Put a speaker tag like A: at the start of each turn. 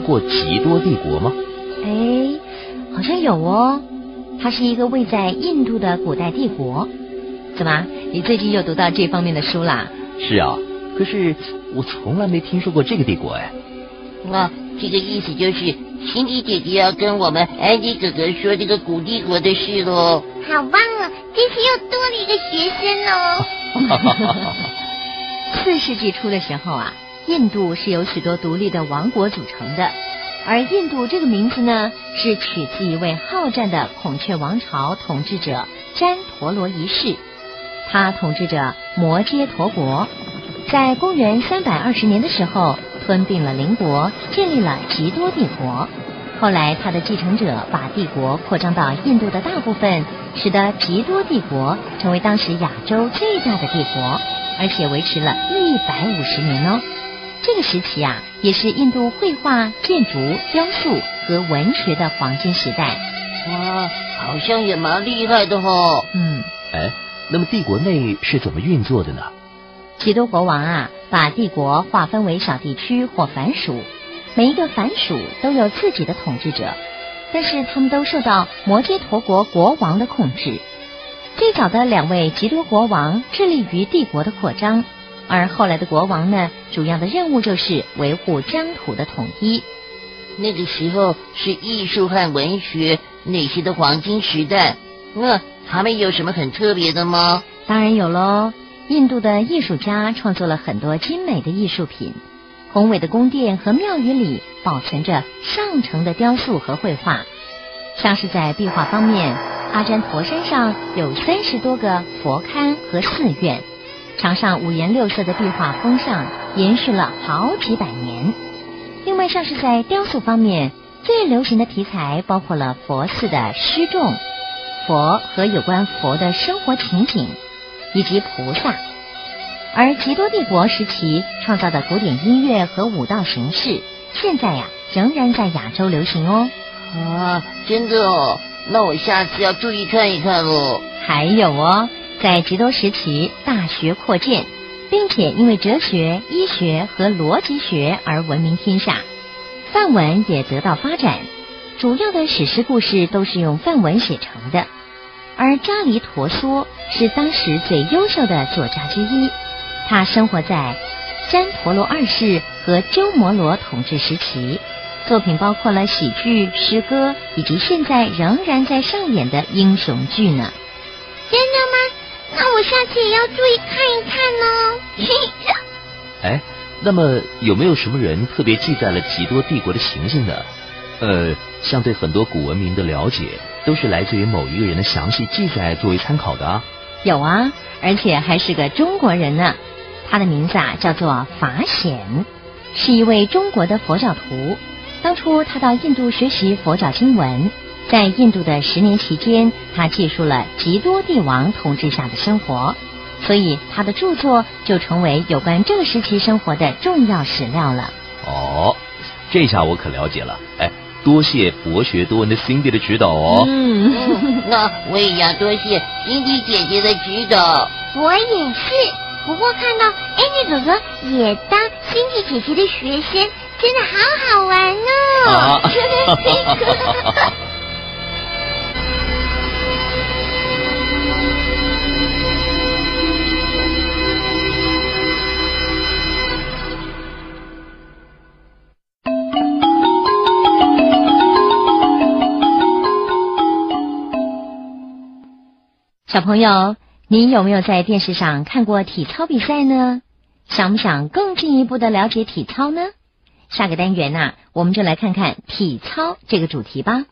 A: 过吉多帝国吗？
B: 哎，好像有哦。它是一个位在印度的古代帝国。怎么，你最近又读到这方面的书啦？
A: 是啊，可是我从来没听说过这个帝国哎。
C: 那这个意思就是，辛迪姐姐要跟我们安迪哥哥说这个古帝国的事喽。
D: 好棒哦，这次又多了一个学生
B: 哦。四世纪初的时候啊，印度是由许多独立的王国组成的。而印度这个名字呢，是取自一位好战的孔雀王朝统治者旃陀罗一世。他统治着摩揭陀国，在公元三百二十年的时候吞并了邻国，建立了吉多帝国。后来他的继承者把帝国扩张到印度的大部分，使得吉多帝国成为当时亚洲最大的帝国，而且维持了一百五十年哦。这个时期啊，也是印度绘画、建筑、雕塑和文学的黄金时代。
C: 哇，好像也蛮厉害的哦。
A: 嗯，哎，那么帝国内是怎么运作的呢？
B: 吉多国王啊，把帝国划分为小地区或藩属，每一个藩属都有自己的统治者，但是他们都受到摩揭陀国国王的控制。最早的两位吉多国王致力于帝国的扩张。而后来的国王呢，主要的任务就是维护疆土的统一。
C: 那个时候是艺术和文学那些的黄金时代。那他们有什么很特别的吗？
B: 当然有喽！印度的艺术家创作了很多精美的艺术品，宏伟的宫殿和庙宇里保存着上乘的雕塑和绘画。像是在壁画方面，阿占陀山上有三十多个佛龛和寺院。墙上五颜六色的壁画风尚延续了好几百年。另外，像是在雕塑方面，最流行的题材包括了佛寺的诗众、佛和有关佛的生活情景，以及菩萨。而吉多帝国时期创造的古典音乐和舞蹈形式，现在呀仍然在亚洲流行哦。
C: 啊，真的哦，那我下次要注意看一看喽。
B: 还有哦。在极多时期，大学扩建，并且因为哲学、医学和逻辑学而闻名天下。梵文也得到发展，主要的史诗故事都是用梵文写成的。而扎黎陀梭是当时最优秀的作家之一，他生活在旃陀罗二世和鸠摩罗统治时期，作品包括了喜剧、诗歌以及现在仍然在上演的英雄剧呢。
D: 真的吗？那我下次也要注意看一看哦。
A: 哎，那么有没有什么人特别记载了吉多帝国的行星呢？呃，像对很多古文明的了解，都是来自于某一个人的详细记载作为参考的啊。
B: 有啊，而且还是个中国人呢。他的名字啊叫做法显，是一位中国的佛教徒。当初他到印度学习佛教经文。在印度的十年期间，他记述了吉多帝王统治下的生活，所以他的著作就成为有关这个时期生活的重要史料了。
A: 哦，这下我可了解了。哎，多谢博学多闻的 Cindy 的指导哦。
C: 嗯，那我也要多谢 Cindy 姐姐的指导。
D: 我也是，不过看到 Andy 哥哥也当 Cindy 姐姐的学生，真的好好玩哦。
B: 小朋友，你有没有在电视上看过体操比赛呢？想不想更进一步的了解体操呢？下个单元呢，我们就来看看体操这个主题吧。